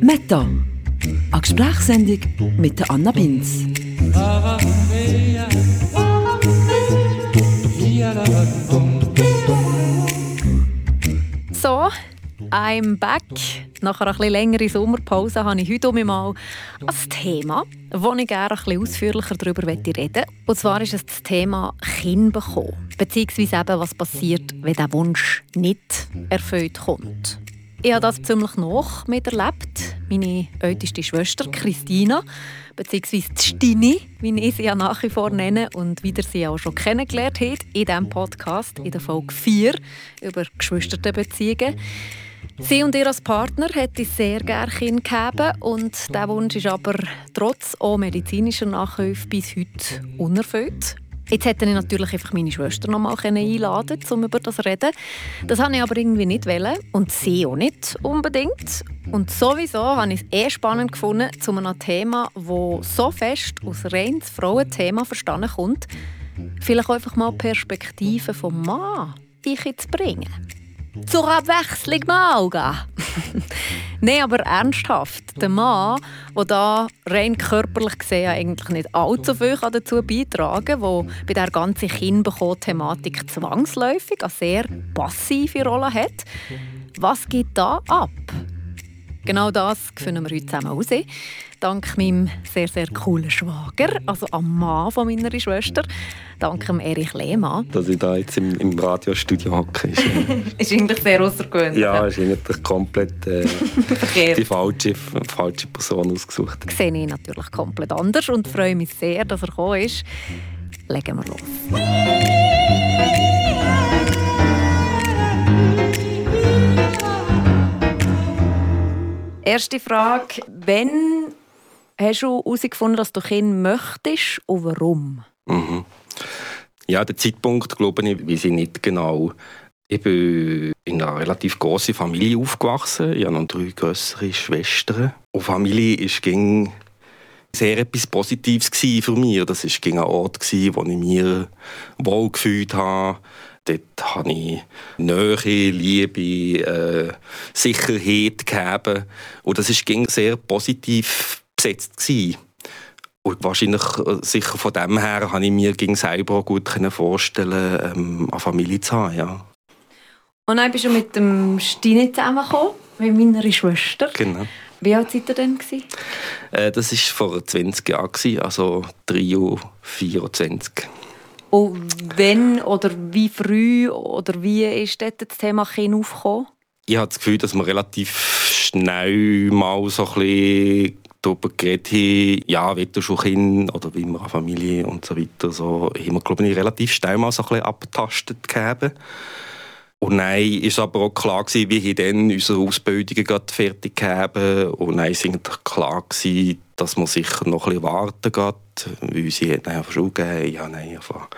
Meta, eine Gesprächssendung mit der Anna Binz. So, I'm back. Nach einer etwas längeren Sommerpause habe ich heute um mal ein Thema, wo ich gerne bisschen ausführlicher darüber reden möchte. Und zwar ist es das Thema Kind bekommen. Beziehungsweise eben, was passiert, wenn der Wunsch nicht erfüllt kommt. Ich habe das ziemlich noch miterlebt. Meine älteste Schwester Christina, beziehungsweise Stini, wie ich sie ja nach wie vor nenne und wie ihr sie auch schon kennengelernt habt in diesem Podcast, in der Folge 4 über Geschwisterbeziehungen. Sie und ihr als Partner hätte sehr gerne Kind gehabt und dieser Wunsch ist aber trotz auch medizinischer Nachhilfe bis heute unerfüllt. Jetzt hätte ich natürlich einfach meine Schwester noch mal einladen um über das zu reden. Das wollte ich aber irgendwie nicht wollen und sie auch nicht unbedingt. Und sowieso habe ich es eh spannend gefunden, zu einem Thema, das so fest aus reines Frauenthema verstanden kommt, vielleicht einfach mal Perspektiven vom Mann zu bringen. Zur Abwechslung mal gehen. Nein, aber ernsthaft. Der Mann, der da rein körperlich gesehen eigentlich nicht allzu viel dazu beitragen kann, der bei der ganzen Kindbekommen-Thematik zwangsläufig eine sehr passive Rolle hat. Was geht da ab? Genau das finden wir heute zusammen heraus. Dank meinem sehr, sehr coolen Schwager, also am Mann von meiner Schwester. Dank dem Erich Lehmann. Dass ich da jetzt im, im Radiostudio hocke, ist, ist eigentlich sehr außergewöhnlich. Ja, ist eigentlich komplett äh, die falsche, falsche Person ausgesucht. Sehe ich natürlich komplett anders und freue mich sehr, dass er gekommen ist. Legen wir los. Erste Frage. Wann hast du herausgefunden, dass du Kind möchtest und warum? Mhm. Ja, der Zeitpunkt, glaube ich, weiß ich nicht genau. Ich bin in einer relativ großen Familie aufgewachsen. Ich habe noch drei größere Schwestern. Und Familie ist ging sehr etwas Positives für mich. Das war ein Ort, wo ich mich wohl gefühlt habe Dort habe ich Nähe, Liebe, äh, Sicherheit gegeben. Und das war sehr positiv besetzt. Gewesen. Und wahrscheinlich, äh, sicher von dem her, habe ich mir gegen selber auch gut vorstellen, ähm, eine Familie zu haben. Ja. Und dann bist du mit dem Stine zusammengekommen, mit meiner Schwester. Genau. Wie alt seid ihr denn? Äh, das war vor 20 Jahren, also 3 Uhr 24. Und wenn oder wie früh oder wie ist dort das Thema Kind aufgekommen? Ich habe das Gefühl, dass wir relativ schnell mal so ein bisschen darüber geredet haben, ja, will du schon Kind oder wie wir eine Familie und so weiter. So haben wir, glaube ich, relativ schnell mal so ein bisschen abgetastet gehabt. Und dann war aber auch klar, gewesen, wie wir dann unsere Ausbildungen fertig haben. Und dann war klar, gewesen, dass man sicher noch ein bisschen warten geht, weil sie hat dann Schule gegeben, ich habe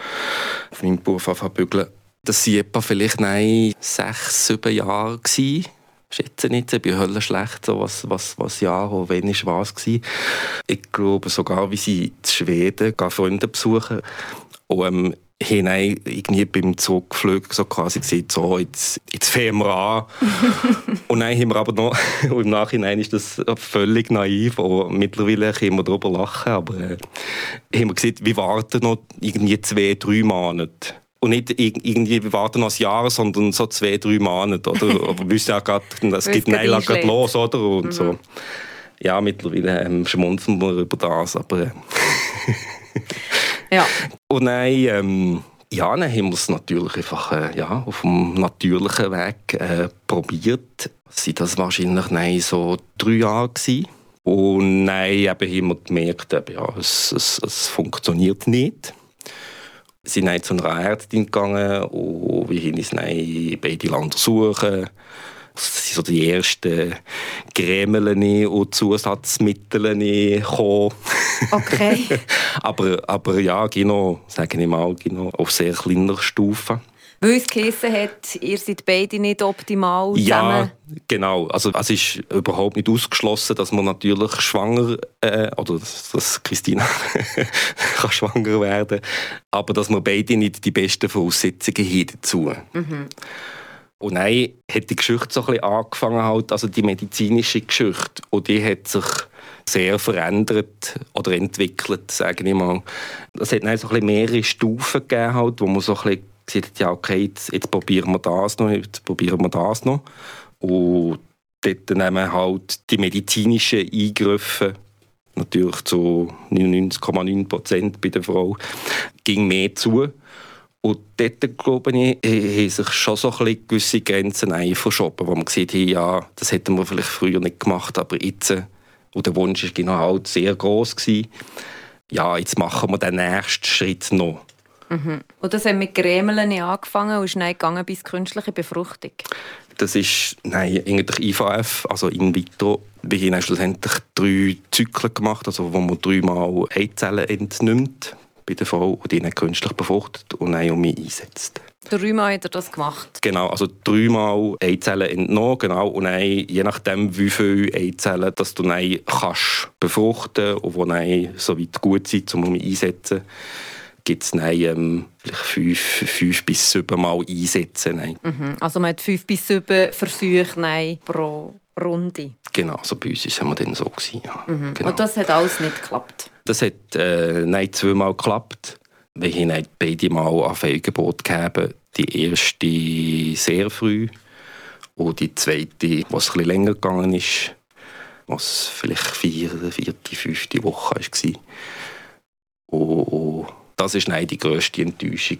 auf meinem Beruf angefangen Das waren etwa vielleicht nein, sechs, sieben Jahre. Gewesen. Schätze nicht, ich bin höllenschlecht, so was, was, was Jahr oder wann ist was gewesen. Ich glaube sogar, wie sie in Schweden Freunde besuchen. Und, ähm, hinein irgendwie beim Zurückflug so quasi gesehen, so, jetzt, jetzt fahren wir an. und dann haben wir aber noch, im Nachhinein ist das völlig naiv, und mittlerweile können wir darüber lachen, aber äh, haben wir gesehen, wir warten noch irgendwie zwei, drei Monate. Und nicht irgendwie, wir warten noch ein Jahr, sondern so zwei, drei Monate. Oder? aber wir wissen ja gerade, es geht Neila gerade los, oder? Und mhm. so. Ja, mittlerweile ähm, schmunzeln wir über das, aber... Ja. Und dann, ähm, ja, dann haben wir es natürlich einfach äh, ja, auf dem natürlichen Weg äh, probiert. Das war wahrscheinlich nein, so drei Jahre gewesen. Und eben haben wir gemerkt, eben, ja, es, es, es funktioniert nicht. Wir sind dann zu einer Ärztin gegangen und wir haben uns beide untersuchen das sind so die ersten Cremeln und Zusatzmittel gekommen. Okay. aber, aber ja, genau, sage ich mal, genau, auf sehr kleiner Stufe. Weil es geheissen hat, ihr seid beide nicht optimal zusammen. Ja, genau. Also es ist überhaupt nicht ausgeschlossen, dass man natürlich schwanger, äh, oder dass Christina kann schwanger werden aber dass wir beide nicht die besten Voraussetzungen haben dazu. Mhm. Und dann hat die Geschichte so ein bisschen angefangen, halt, also die medizinische Geschichte. Und die hat sich sehr verändert oder entwickelt, sage ich mal. Es hat dann so ein mehrere Stufen gegeben, halt, wo man so ein bisschen gesagt hat, ja okay, jetzt, jetzt probieren wir das noch, jetzt probieren wir das noch. Und dort nehmen halt die medizinischen Eingriffe natürlich zu 99,9 Prozent bei der Frau ging mehr zu. Und dort, glaube ich, haben sich schon so ein gewisse Grenzen verschoben, wo man gesehen hat, ja, das hätten wir vielleicht früher nicht gemacht, aber jetzt, und der Wunsch war genau halt sehr groß ja, jetzt machen wir den nächsten Schritt noch. Mhm. Und das hat mit Grämeln angefangen und ist dann gegangen bis künstliche Befruchtung? Das ist nein, eigentlich IVF, also in vitro. Wir haben schlussendlich drei Zyklen gemacht, also wo man dreimal Eizellen entnimmt bei der Frau und die dann künstlich befruchtet und dann um mich einsetzt. Dreimal hat er das gemacht? Genau, also dreimal Eizellen entnommen, genau, und dann, je nachdem, wie viele Eizellen dass du dann kannst befruchten und die dann so weit gut sind, um mich einsetzen gibt es ähm, vielleicht fünf, fünf bis sieben Mal einsetzen. Mhm. Also man hat fünf bis sieben Versuche nein, pro Runde? Genau, also bei uns war es dann so. Gewesen, ja. Mhm. Genau. Und das hat alles nicht geklappt? Das hat äh, nein, zweimal geklappt. Wir haben beide Mal an Fehlgebot gegeben. Die erste sehr früh und die zweite, was etwas länger gegangen ist, was vielleicht vierte, vierte, fünfte Woche war. Und das war nein, die grösste Enttäuschung.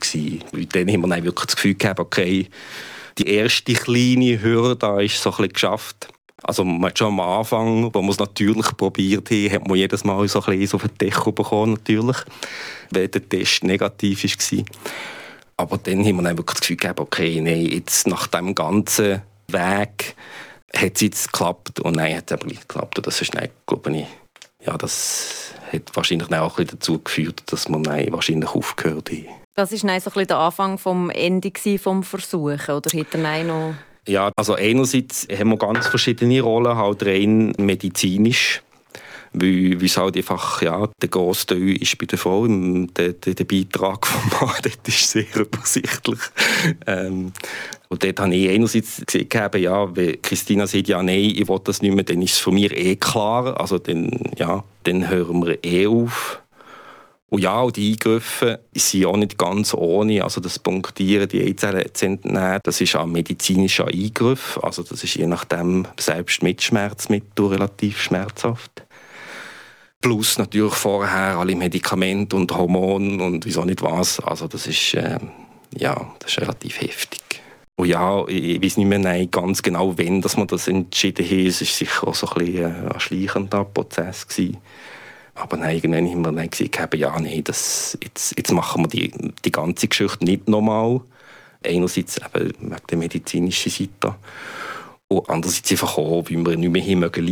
Weil dann haben wir dann wirklich das Gefühl gehabt, okay, die erste kleine Hürde ist so ein bisschen geschafft. Also schon am Anfang, wo man es natürlich probiert hat, hat man jedes Mal so ein bisschen auf den Deckel bekommen, natürlich, weil der Test negativ war. Aber dann haben wir dann wirklich das Gefühl gehabt, okay, nein, jetzt nach dem ganzen Weg hat es jetzt geklappt und nein, hat es aber nicht geklappt. Und das ist, nein, glaube ich, ja, das hat wahrscheinlich auch ein dazu geführt, dass man wahrscheinlich aufgehört hat. Das war so bisschen der Anfang vom Ende vom Versuchen, oder hat er noch... Ja, also einerseits haben wir ganz verschiedene Rollen, halt rein medizinisch weil, weil es halt einfach, ja, der grosse Teil ist bei der Frau, der, der, der Beitrag vom Mann, dort ist sehr übersichtlich. Ähm, und dort habe ich einerseits gesehen, ja, wenn Christina sagt, ja, nein, ich will das nicht mehr, dann ist es von mir eh klar, also dann, ja, dann hören wir eh auf. Und ja, und die Eingriffe sind auch nicht ganz ohne. Also das Punktieren, die Eizellen zu entnehmen, das ist ein medizinischer Eingriff. Also das ist je nachdem selbst mit Schmerzmittel relativ schmerzhaft. Plus natürlich vorher alle Medikamente und Hormone und wieso nicht was. Also das ist, äh, ja, das ist relativ heftig. Und ja, ich, weiß nicht mehr nein, ganz genau, wann dass man das entschieden hat. Es war sicher auch so ein, äh, ein schleichender Prozess. Gewesen. Aber nein, irgendwann haben wir dann gesagt, ja, nein, das, jetzt, jetzt machen wir die, die ganze Geschichte nicht nochmal. Einerseits eben wegen der medizinischen Seite. Und andererseits einfach auch, weil wir nicht mehr leiden mögen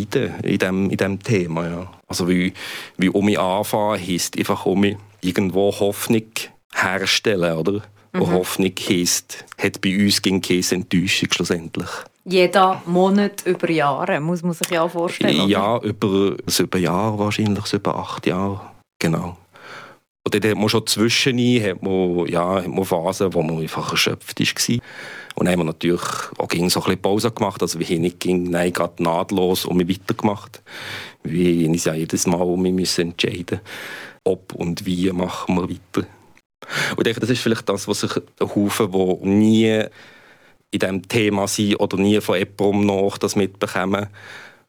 in diesem, in diesem Thema. Ja. Also wie, wie um mich anfangen, heisst einfach um mich irgendwo Hoffnung herstellen, oder? Mhm. Und Hoffnung heisst, hat bei uns keine Enttäuschung schlussendlich. Jeder Monat über Jahre, muss man sich ja vorstellen. Oder? Ja, über sieben Jahre wahrscheinlich, über acht Jahre, genau. Und dann hat man schon zwischendurch hat man, ja, hat man Phasen, wo man einfach erschöpft war. Und dann haben wir natürlich auch so ein bisschen Pause gemacht. Also wir haben nicht ging, nein, gerade nahtlos um mich weitergemacht. Wir haben uns ja jedes Mal um mich entscheiden ob und wie machen wir weiter. Und ich denke, das ist vielleicht das, was sich Haufen, die nie in diesem Thema sind oder nie von jemandem nach das mitbekommen,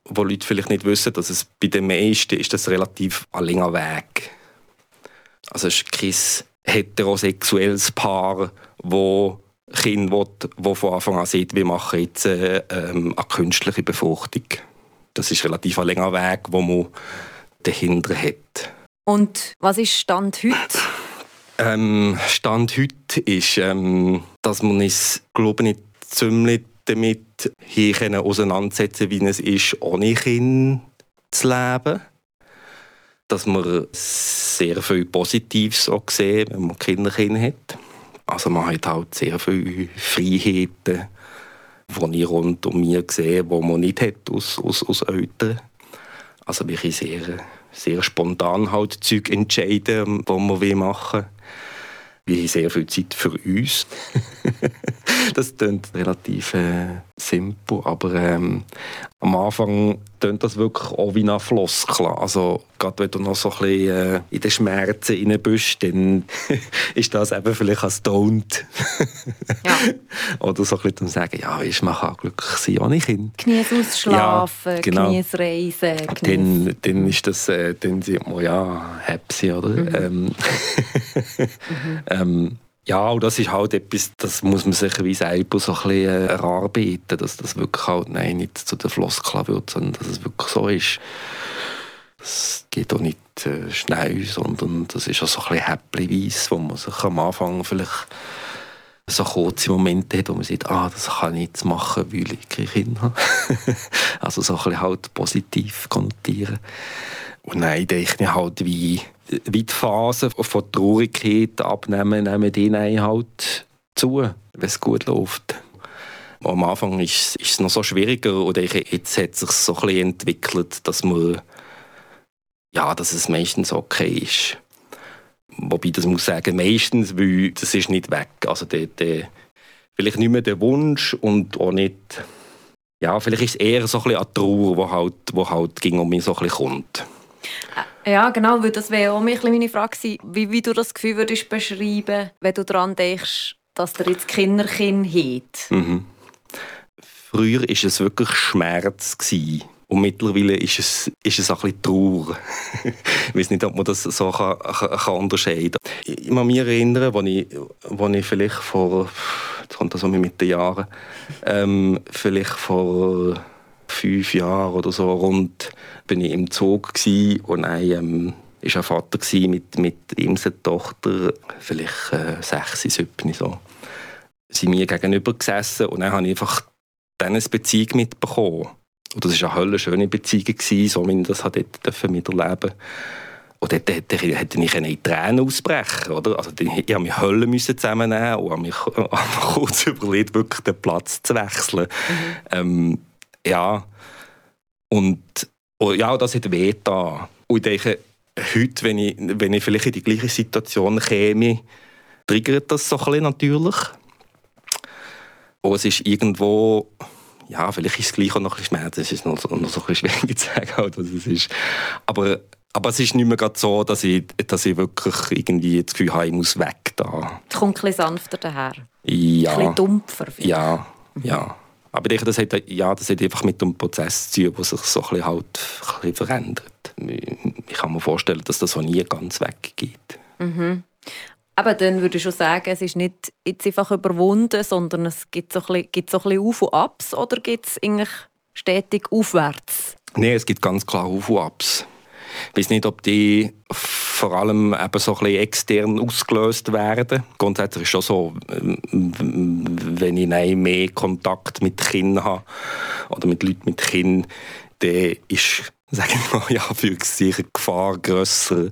wo Leute vielleicht nicht wissen, dass es bei den meisten ist das relativ ein langer Weg. Also es ist kein heterosexuelles Paar, das Kind will, wo von Anfang an sieht, wir machen jetzt äh, ähm, eine künstliche Befruchtung. Das ist relativ ein länger Weg, wo man dahinter hat. Und was ist Stand heute? Ähm, Stand heute ist, ähm, dass man es, glaube ich, ziemlich damit hier auseinandersetzen wie es ist, ohne Kind zu leben. Dass man sehr viel Positives auch sehen, wenn man Kinder hat. Also man hat halt sehr viele Freiheiten, die ich rund um mich sehe, die man nicht hat aus, aus, aus Eltern. Also wir können sehr, sehr spontan halt Zeug entscheiden, was wir machen wir haben sehr viel Zeit für uns. das klingt relativ äh, simpel, aber ähm, am Anfang klingt das wirklich auch wie ein Floskel. Also, gerade wenn du noch so ein bisschen äh, in den Schmerzen bist, dann ist das eben vielleicht ein Don't. ja. Oder so ein bisschen sagen, ja, weißt, man kann glücklich sein ohne Kind. Genieß ausschlafen, ja, genau. genieß reisen. Genieß... Dann, dann ist das, äh, dann sieht man, ja, happy, oder? Mhm. Ähm, mhm. ähm, ja, und das ist halt etwas, das muss man sich wie selber so ein bisschen äh, erarbeiten, dass das wirklich halt nein, nicht zu der Floskel wird, sondern dass es wirklich so ist. Das geht auch nicht äh, schnell, sondern das ist auch so ein bisschen häppchenweise, wo man sich am Anfang vielleicht so kurze Momente hat, wo man sagt, ah, das kann ich jetzt machen, weil ich keine Kinder habe. also so ein bisschen halt positiv konnotieren. Und nein, denke ich halt, wie, wie die Phase von Traurigkeit abnehmen, nehmen die halt zu, wenn es gut läuft. Am Anfang ist, ist es noch so schwieriger oder jetzt hat es sich so ein entwickelt, dass man ja, dass es meistens okay ist. Wobei, das muss ich sagen, meistens, weil das ist nicht weg. Also der, der, vielleicht nicht mehr der Wunsch und auch nicht... Ja, vielleicht ist es eher so ein bisschen eine Trauer, die halt, wo halt um mich so ein bisschen kommt. Ja, genau, weil das wäre auch meine Frage wie, wie du das Gefühl würdest beschreiben, wenn du daran denkst, dass der jetzt Kinderkind hat. Mhm. Früher war es wirklich Schmerz. Gewesen. Und mittlerweile ist es, ist es ein bisschen Trauer. ich weiß nicht, ob man das so kann, kann unterscheiden kann. Ich kann mich erinnern, als ich, als ich vielleicht vor, jetzt kommt das so mit den Jahren, ähm, vielleicht vor fünf Jahren oder so rund, bin ich im Zug und dann ähm, ist ein Vater mit, mit ihm seiner Tochter, vielleicht äh, sechs, sieben so. Sie mir gegenüber gesessen und dann habe ich einfach dann eine Beziehung mitbekommen. Und das war eine höllisch schöne Beziehung, so wie ich das dort miterleben und dort hätte ich in Tränen ausbrechen oder? Also, ich musste mich Hölle müssen zusammennehmen und habe mich kurz überlegt, wirklich den Platz zu wechseln. Mhm. Ähm, ja, und oh, ja, das hat weh da. Und ich denke, heute, wenn ich, wenn ich vielleicht in die gleiche Situation käme, triggert das so ein bisschen natürlich. Und es ist irgendwo ja, vielleicht ist es gleich auch noch ein bisschen Schmerz, es ist noch, noch so ein bisschen schwierig zu sagen, halt, was es ist. Aber, aber es ist nicht mehr so, dass ich, dass ich wirklich irgendwie das Gefühl habe, ich muss weg da. Es kommt ein bisschen sanfter daher. Ja. Ein bisschen dumpfer. Vielleicht. Ja, ja. Aber ich denke, das hat, ja, das hat einfach mit dem Prozess zu tun, der sich so ein bisschen, halt, ein bisschen verändert. Ich kann mir vorstellen, dass das auch nie ganz weggeht. Mhm. Aber dann würde ich schon sagen, es ist nicht jetzt einfach überwunden, sondern es gibt so ein bisschen, gibt so ein bisschen Auf und Abs oder gibt es eigentlich stetig aufwärts? Nein, es gibt ganz klar Auf und Abs. Ich weiß nicht, ob die vor allem eben so ein bisschen extern ausgelöst werden. Grundsätzlich ist es schon so, wenn ich mehr Kontakt mit Kindern habe oder mit Leuten mit Kindern, dann ist, sagen wir mal, ja, für sich eine Gefahr grösser,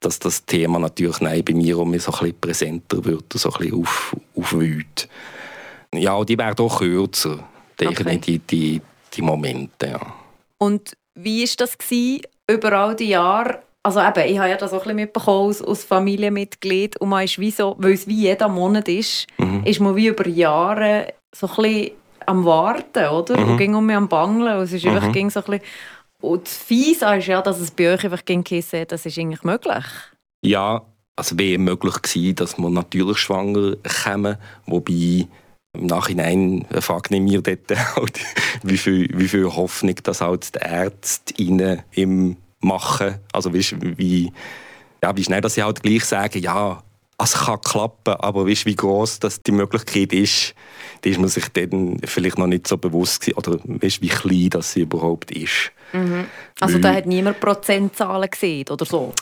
dass das Thema natürlich nein, bei mir auch so ein bisschen präsenter wird, so ein bisschen auf, aufwühlt. Ja, die werden auch kürzer, denke okay. ich, die, die, die Momente. Ja. Und wie war das gewesen, über all die Jahre? Also eben, ich habe ja das auch ein bisschen mitbekommen als, als Familienmitglied und man ist wie so, weil es wie jeder Monat ist, mhm. ist man wie über Jahre so ein bisschen am Warten, oder? Mhm. Und ging um mich am Bangeln und es ist mhm. einfach ging so ein bisschen und das Fiese ist ja, dass es bei euch einfach hat, das ist eigentlich möglich. Ja, also wäre möglich gewesen, dass wir natürlich schwanger kommen, wobei im Nachhinein frage ich mir dort halt, wie viel, wie viel Hoffnung das halt die Ärzte im machen. Also wie, wie, ja, wie schnell dass sie halt gleich sagen, ja, es kann klappen, aber weißt, wie groß das die Möglichkeit ist, da ist man sich dann vielleicht noch nicht so bewusst gewesen, oder weißt, wie klein das sie überhaupt ist. Mhm. Also da hat niemand Prozentzahlen gesehen oder so?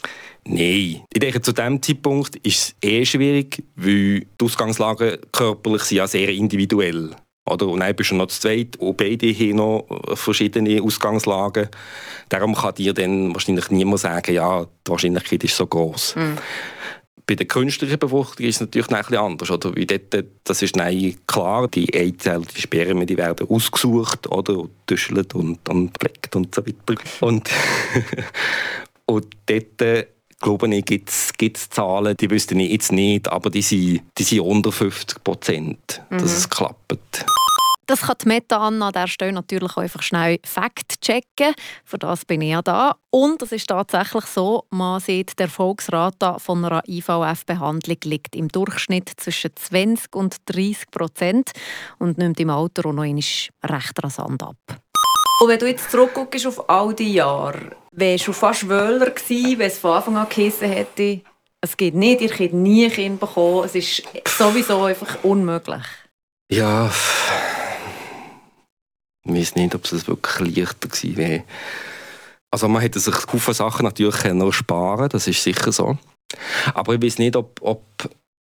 Nein. Ich denke, zu diesem Zeitpunkt ist es eh schwierig, weil die Ausgangslagen körperlich sind ja sehr individuell. Oder? Und dann bist du noch zu zweit und beide haben noch verschiedene Ausgangslagen. Darum kann dir dann wahrscheinlich niemand sagen, ja, die Wahrscheinlichkeit ist so groß. Mhm. Bei der künstlichen Befruchtung ist es natürlich ein bisschen anders. Oder? Wie dort, das ist nein, klar, die Eizellen, die Spermien, die werden ausgesucht oder und und, und und so weiter. Und, und dort, glaube ich, gibt es Zahlen, die wüsste ich jetzt nicht, aber die sind, die sind unter 50 Prozent, dass mhm. es klappt. Das kann die Meta an dieser Stelle natürlich auch einfach schnell Fakt checken. Für das bin ich ja da. Und es ist tatsächlich so, man sieht, der Erfolgsrate von einer IVF-Behandlung liegt im Durchschnitt zwischen 20 und 30 Prozent und nimmt im Alter auch noch recht rasant ab. Und wenn du jetzt zurückguckst auf all die Jahre, wärst du fast Wöhler gewesen, wenn es von Anfang an geheißen hätte, es geht nicht, ihr könnt nie ein Kind bekommen, es ist sowieso einfach unmöglich. Ja, ich weiß nicht, ob es wirklich leichter gewesen wäre. Also man hätte sich viele Sachen natürlich noch sparen das ist sicher so. Aber ich weiß nicht, ob, ob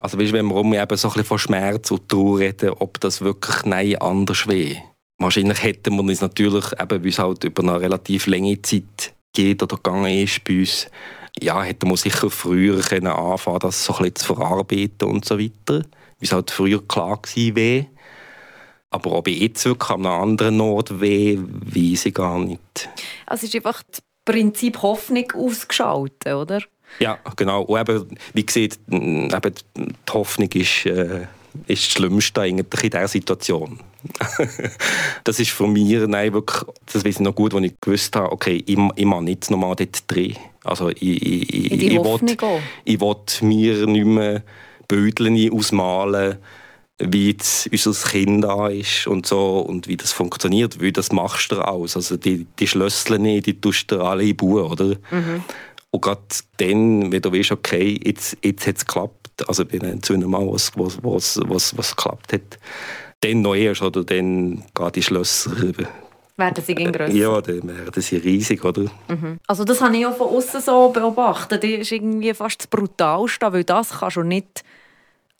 also weißt, wenn wir eben so ein bisschen von Schmerz und Trauer reden, ob das wirklich nein anders wäre. Wahrscheinlich hätten wir uns natürlich, eben, weil es halt über eine relativ lange Zeit geht oder gegangen ist bei uns, ja, hätten wir sicher früher können anfangen das so ein bisschen zu verarbeiten und so weiter. Wie es halt früher klar gewesen wäre. Aber ob ich jetzt wirklich an einem anderen Ort weh, weiß ich gar nicht. Also es ist einfach das Prinzip Hoffnung ausgeschaltet, oder? Ja, genau. Und eben, wie gesagt, eben, die Hoffnung ist, äh, ist das Schlimmste eigentlich in dieser Situation. das ist von mir nein, wirklich, das weiß ich noch gut, als ich gewusst habe, okay, ich, ich mache nicht nochmal dort drehen. Also ich, ich, ich, ich, ich, will, ich will mir nicht mehr Bödeln ausmalen, wie jetzt unser Kind da ist und so und wie das funktioniert, weil das machst du aus. Also die, die Schlüssel nicht, die tust du alle in Buch, oder? Mhm. Und gerade dann, wenn du weißt, okay, jetzt, jetzt hat es geklappt, also bei einem zu Mal, was, was, was, was, was geklappt hat, dann noch erst, oder dann gehen die Schlösser werden sie grösser? Ja, dann werden sie riesig, oder? Mhm. Also das habe ich auch von außen so beobachtet. Das ist irgendwie fast das Brutalste, weil das kannst du nicht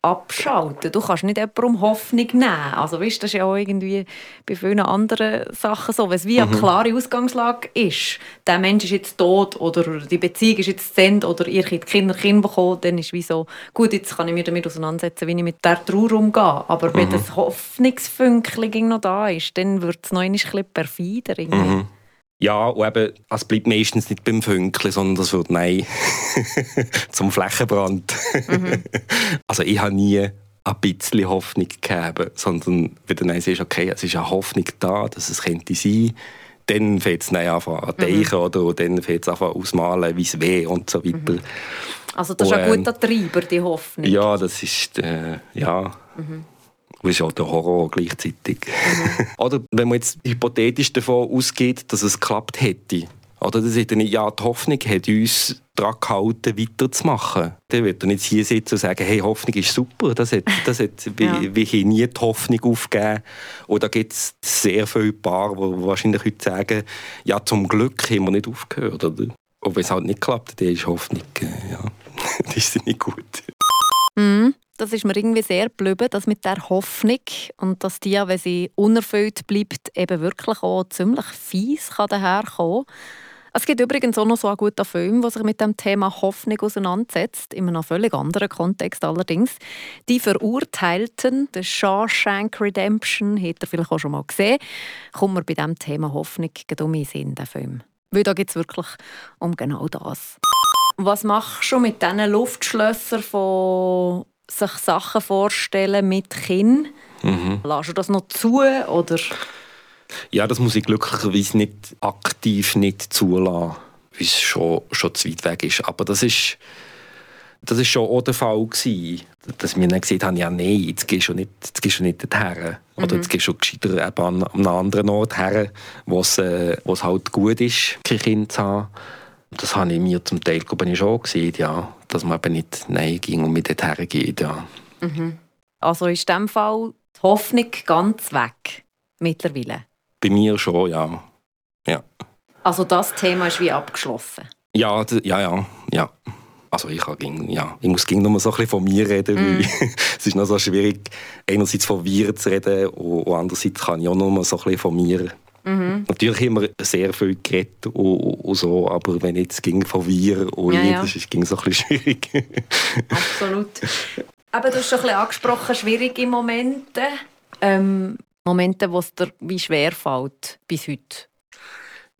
abschalten. Du kannst nicht jemandem Hoffnung nehmen. Also weißt, das ist ja auch irgendwie bei vielen anderen Sachen so. Wenn es wie eine mhm. klare Ausgangslage ist, der Mensch ist jetzt tot oder die Beziehung ist jetzt zu Ende oder ihr könnt Kinder Kinder bekommen, dann ist wie so, gut, jetzt kann ich mich damit auseinandersetzen, wie ich mit der Trauer umgehe. Aber mhm. wenn das Hoffnungsfünkchen noch da ist, dann wird es noch ein bisschen perfider. Irgendwie. Mhm. Ja, und eben, es bleibt meistens nicht beim Funkeln, sondern das wird nein zum Flächenbrand. Mhm. Also ich habe nie ein bisschen Hoffnung gegeben, sondern wenn du dann siehst, okay, es ist eine Hoffnung da, dass es könnte sein, dann fängt es an zu denken, mhm. oder? Und dann fängt es an ausmalen, wie es weh und so weiter. Mhm. Also das ist und, ein guter Treiber, die Hoffnung. Ja, das ist, äh, ja... Mhm. Das ist halt der Horror gleichzeitig. Mhm. Oder wenn man jetzt hypothetisch davon ausgeht, dass es geklappt hätte. Oder das hätte nicht, ja, die Hoffnung hat uns daran gehalten, weiterzumachen. Dann wird er nicht hier sitzen und sagen, hey, Hoffnung ist super. Das hat, das hat, ja. wir, wir haben nie die Hoffnung aufgegeben. Oder gibt es sehr viele Paare, die wahrscheinlich heute sagen, ja, zum Glück haben wir nicht aufgehört. Oder? Und wenn es halt nicht klappt, dann ist Hoffnung, äh, ja, das ist nicht gut. Mhm das ist mir irgendwie sehr geblieben, das mit der Hoffnung und dass die, wenn sie unerfüllt bleibt, eben wirklich auch ziemlich fies kann daherkommen es gibt übrigens auch noch so einen guten Film, der sich mit dem Thema Hoffnung auseinandersetzt, in einem völlig anderen Kontext allerdings. Die Verurteilten, der Shawshank Redemption, hat er vielleicht auch schon mal gesehen, kommt mir bei diesem Thema Hoffnung um in Sinn, der Film. Weil da geht es wirklich um genau das. Was machst du mit diesen Luftschlössern von sich Sachen vorstellen mit Kind. Mhm. Lässt du das noch zu? Oder? Ja, das muss ich glücklicherweise nicht aktiv nicht zulassen, weil es schon, schon zu weit weg ist. Aber das ist, das ist schon auch der Fall gewesen, dass wir dann gesagt haben, ja nein, jetzt gehst du nicht, jetzt gehst du nicht dorthin. Mhm. Oder jetzt gehst du gescheiter an, an einem anderen Ort her, wo es, äh, halt gut ist, kein Kind zu haben. Das habe ich mir zum Teil glaube ich, schon gesehen, ja, dass man eben nicht Nein ging und mit dorthin geht. Ja. Mhm. Also ist in diesem Fall die Hoffnung ganz weg mittlerweile? Bei mir schon, ja. ja. Also das Thema ist wie abgeschlossen? Ja, ja, ja. ja. Also ich, ging, ja, ich muss noch mal so ein bisschen von mir reden, mm. weil es ist noch so schwierig, einerseits von wir zu reden und andererseits kann ich auch noch mal so ein bisschen von mir Mhm. Natürlich wir sehr viel geredet und, und, so, aber wenn jetzt ging von wir und ja, ja. das ist, ging so ein bisschen schwierig. Absolut. Aber du hast schon ein bisschen angesprochen, schwierige Momente. Ähm, Momente, wo es dir wie schwer fällt bis heute.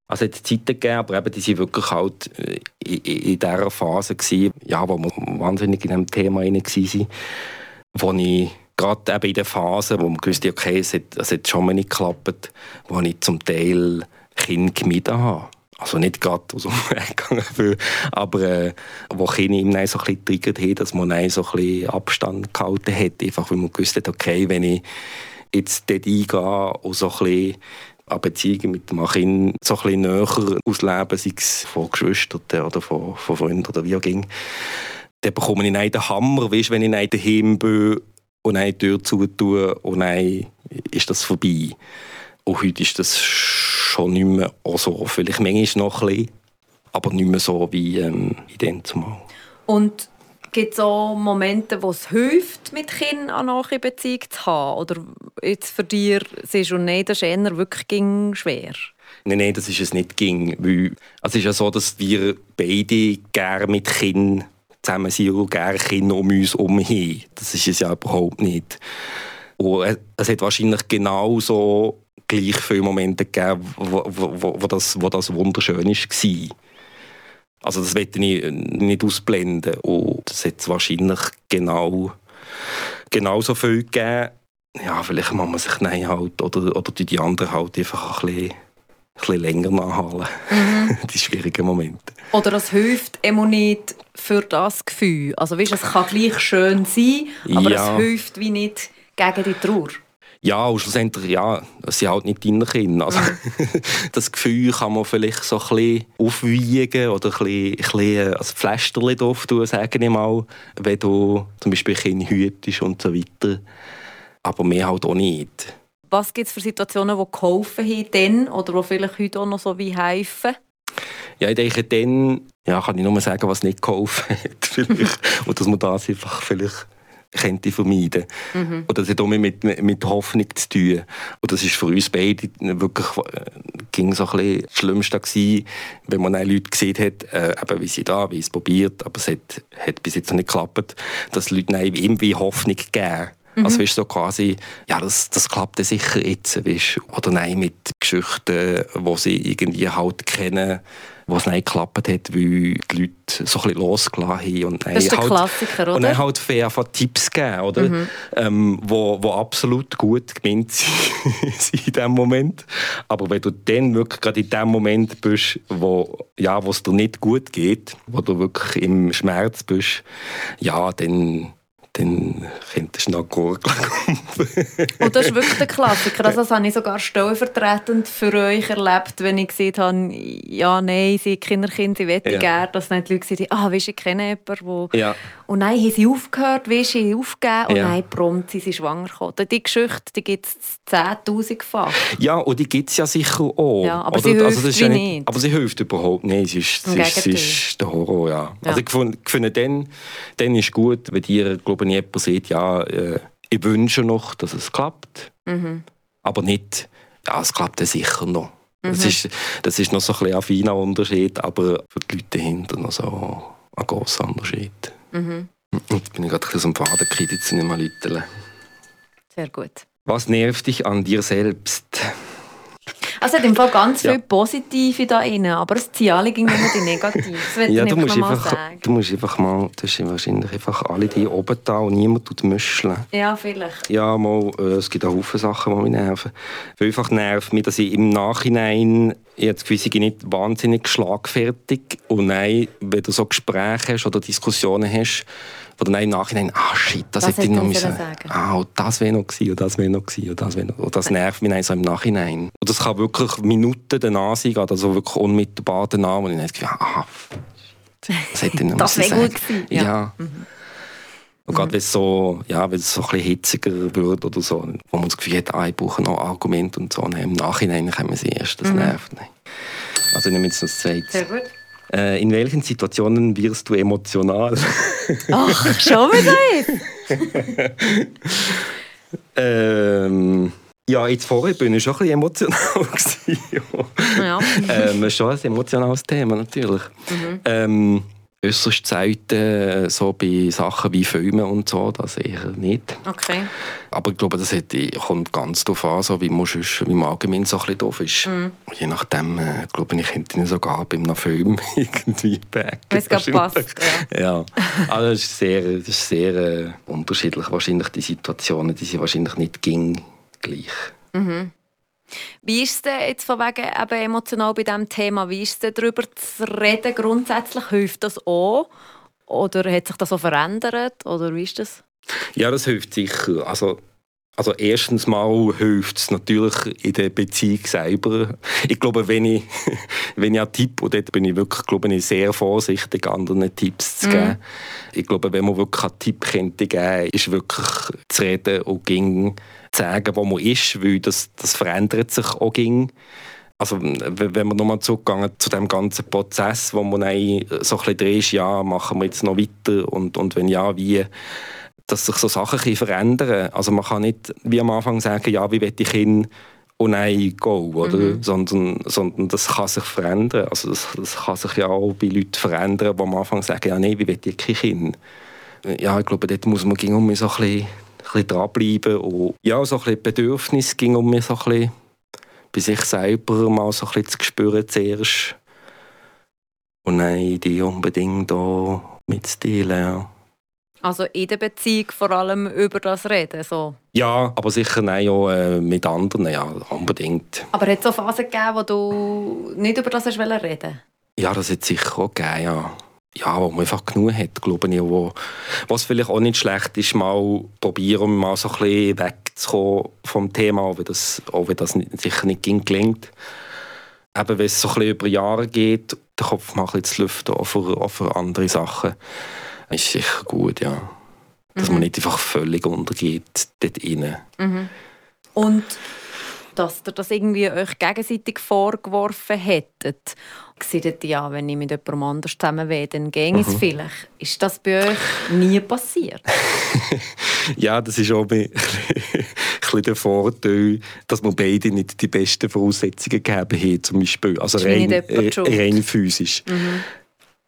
Also es hat Zeiten gegeben, aber eben, die waren wirklich halt äh, in, in dieser Phase, gewesen, ja, wo wir wahnsinnig in diesem Thema waren, wo ich gerade eben in der Phase, wo man wusste, okay, es hat, es hat schon mal nicht geklappt, wo ich zum Teil Kinder gemieden habe. Also nicht gerade aus dem Weg gegangen, aber äh, wo Kinder ihm so ein bisschen getriggert haben, dass man so ein bisschen Abstand gehalten hat, einfach weil man gewusst hat, okay, wenn ich jetzt dort eingehe und so ein bisschen an Beziehungen mit dem Kind so ein näher ausleben, sei es von Geschwistern oder von, von Freunden oder wie auch immer, dann bekomme ich den Hammer, weißt, wenn ich daheim bin und eine Tür zutue und dann ist das vorbei. Und heute ist das schon nicht mehr so. Vielleicht manchmal noch ein bisschen, aber nicht mehr so wie ähm, in dem zumal. Und gibt es auch Momente, wo es hilft, mit Kindern eine nahe Beziehung zu haben? Oder jetzt für dich, siehst du, nein, das ist eher wirklich schwer? Nein, nein, das ist es nicht ging. Weil, also es ist ja so, dass wir beide gerne mit Kindern zusammen sind und gerne Kinder um uns herum. Das ist es ja überhaupt nicht. Und es hat wahrscheinlich genauso gleich viele Momente gegeben, wo, wo, wo, das, wo das wunderschön war. Also das werde ich nicht ausblenden. Und es hat wahrscheinlich genau, genauso viel gegeben. Ja, vielleicht muss man sich nein halt, oder, oder die anderen halt einfach ein bisschen, bisschen länger nachhalten. Mhm. die schwierigen Momente. Oder es hilft immer nicht für das Gefühl. Also weißt, es kann gleich schön sein, aber ja. es hilft wie nicht gegen die Trauer. Ja, und schlussendlich, ja, es sind halt nicht deine Kinder. Also, das Gefühl kann man vielleicht so ein bisschen aufwiegen oder ein bisschen, ein bisschen als Pflasterchen drauf tun, sage ich mal, wenn du zum Beispiel Kinder hütest und so weiter. Aber mehr halt auch nicht. Was gibt es für Situationen, die geholfen haben dann oder die vielleicht heute auch noch so wie helfen? Ja, ich denke, dann ja, kann ich nur sagen, was nicht geholfen hat. Vielleicht. und dass man das einfach vielleicht könnte vermeiden. Mhm. Und das hat auch mit, mit Hoffnung zu tun. Und das ist für uns beide wirklich äh, ging so ein bisschen das Schlimmste gewesen, wenn man Leute gesehen hat, äh, eben, wie sie da, wie es probiert, aber es hat, hat bis jetzt noch nicht geklappt, dass Leute irgendwie Hoffnung geben. Mhm. Also weißt, so quasi, ja, das, das klappt sicher jetzt. Weißt. Oder nein, mit Geschichten, die sie irgendwie halt kennen, wo es nicht geklappt hat, weil die Leute so ein bisschen losgelassen haben. Und das ist der halt, Klassiker, oder? Und dann halt fair Tipps geben, oder? Mhm. Ähm, wo, wo absolut gut gemeint sind in dem Moment. Aber wenn du dann wirklich gerade in dem Moment bist, wo ja, es dir nicht gut geht, wo du wirklich im Schmerz bist, ja, dann dann könntest du noch gurgeln. Und das ist wirklich der Klassiker. Also das habe ich sogar stellvertretend für euch erlebt, wenn ich gesehen habe, ja, nein, sie Kinderkind, sie möchten ja. gerne, dass nicht die Leute sagen, ah, weißt, ich kenne jemanden, wo... Ja. Und nein, haben sie aufgehört, weißt, sie aufgegeben und ja. nein, prompt sind sie schwanger geworden. Die Geschichte, die gibt es 10'000-fach. Ja, und die gibt es ja sicher auch. Ja, aber Oder, sie hilft also ist ja nicht, nicht, Aber sie hilft überhaupt nicht. Sie ist, sie ist, sie ist der Horror, ja. Also ich finde, ich dann, dann ist gut, wenn ihr, glaube wenn jemand sagt, ja, äh, ich wünsche noch, dass es klappt, mhm. aber nicht, ja, es klappt ja sicher noch. Mhm. Das, ist, das ist noch so ein, ein feiner Unterschied, aber für die Leute dahinter noch so ein großer Unterschied. Mhm. Jetzt bin ich gerade ein bisschen am Faden gekriegt, jetzt nicht mehr Leute. Sehr gut. Was nervt dich an dir selbst? Also hat im Fall ganz ja. viel Positive da drin, aber es ziehen alle gegen die Negativen. ja, du musst, einfach, sagen. du musst einfach mal, du hast wahrscheinlich einfach alle die oben da und niemand tut müscheln. Ja, vielleicht. Ja, mal, äh, es gibt auch viele Sachen, die mich nerven. Weil einfach nervt mich, dass ich im Nachhinein jetzt gewisse nicht wahnsinnig schlagfertig und nein, wenn du so Gespräche hast oder Diskussionen hast, wo dann im Nachhinein, ah shit, das, das hätte ich noch müssen. Sagen. Ah, und das wäre noch gewesen, und das wäre noch gewesen, und das wäre noch. Und das nervt mich so im Nachhinein. Und das kann wirklich Minuten danach sein, also wirklich unmittelbar danach, wo ich dann gedacht ah, das hätte ich noch Das wäre gut gewesen. Ja. ja. Mhm. Und gerade wenn es so, ja, wenn es so ein bisschen hitziger wird oder so, wo man das Gefühl hat, ah, ich brauche noch Argumente und so, und im Nachhinein kommen sie erst, das mhm. nervt. Nein. Also ich nehme jetzt das zweite. Sehr gut. Äh, in welchen Situationen wirst du emotional? Ach, schon wieder ähm, ja, jetzt vorher bin ich schon ein bisschen emotional. ja. ähm, schon ein emotionales Thema, natürlich. Mhm. Ähm, äußerst selten, so bei Sachen wie Filmen und so, das eher nicht. Okay. Aber ich glaube, das hat, kommt ganz darauf an, so wie, man sonst, wie man allgemein so ein bisschen doof ist. Mm. Je nachdem, äh, glaube ich, könnte ich sogar bei einem Film irgendwie backen. Es gerade passt, ja. ja. Also das ist sehr, das ist sehr äh, unterschiedlich. Wahrscheinlich die Situationen, die sind wahrscheinlich nicht ging gleich. Mhm. Wie ist es denn jetzt von wegen eben emotional bei diesem Thema? Wie ist es denn darüber zu reden grundsätzlich? Hilft das auch? Oder hat sich das so verändert? Oder wie ist das? Ja, das hilft sicher. Also, also erstens mal hilft es natürlich in der Beziehung selber. Ich glaube, wenn ich, wenn ich einen Tipp, und dort bin ich wirklich glaube ich, sehr vorsichtig, anderen Tipps zu geben. Mm. Ich glaube, wenn man wirklich einen Tipp könnte geben, ist wirklich zu reden und ging sagen, wo man ist, weil das, das verändert sich auch ging. Also wenn man nochmal zurückgegangen zu dem ganzen Prozess, wo man so ein bisschen drin ist, ja, machen wir jetzt noch weiter und, und wenn ja, wie, dass sich so Sachen verändern Also man kann nicht wie am Anfang sagen, ja, wie will ich hin und nein, go, oder? Mhm. Sondern, sondern das kann sich verändern. Also das, das kann sich ja auch bei Leuten verändern, die am Anfang sagen, ja, nein, wie will ich hin? Ja, ich glaube, dort muss man um so ein bisschen bisschen dranbleiben. Und ja, so ein bisschen Bedürfnis ging um mich so ein bisschen bei sich selber mal so ein bisschen zu spüren zuerst. Und nein, die unbedingt da mitzuteilen, ja. Also in der Beziehung vor allem über das reden? So. Ja, aber sicher nein, auch äh, mit anderen, ja, unbedingt. Aber hat es auch Phasen gegeben, wo du nicht über das reden wolltest? Ja, das hat es sicher auch gegeben, ja ja, wo man einfach genug hat, glaube ich. Wo, was vielleicht auch nicht schlecht ist, mal probieren, mal so ein bisschen wegzukommen vom Thema, auch wenn das, auch wenn das nicht, sicher nicht gelingt. Eben, wenn es so ein bisschen über Jahre geht, den Kopf mal ein bisschen zu lüften, auch für, auch für andere Sachen, ist sicher gut, ja. Dass mhm. man nicht einfach völlig untergeht dort rein. Mhm. Und dass ihr das irgendwie euch gegenseitig vorgeworfen hättet. Seht ja, wenn ich mit jemandem anders zusammen wäre, dann ginge es mhm. vielleicht. Ist das bei euch nie passiert? ja, das ist auch ein bisschen der Vorteil, dass wir beide nicht die besten Voraussetzungen gegeben haben, zum Beispiel. Also rein, äh, rein physisch. Mhm.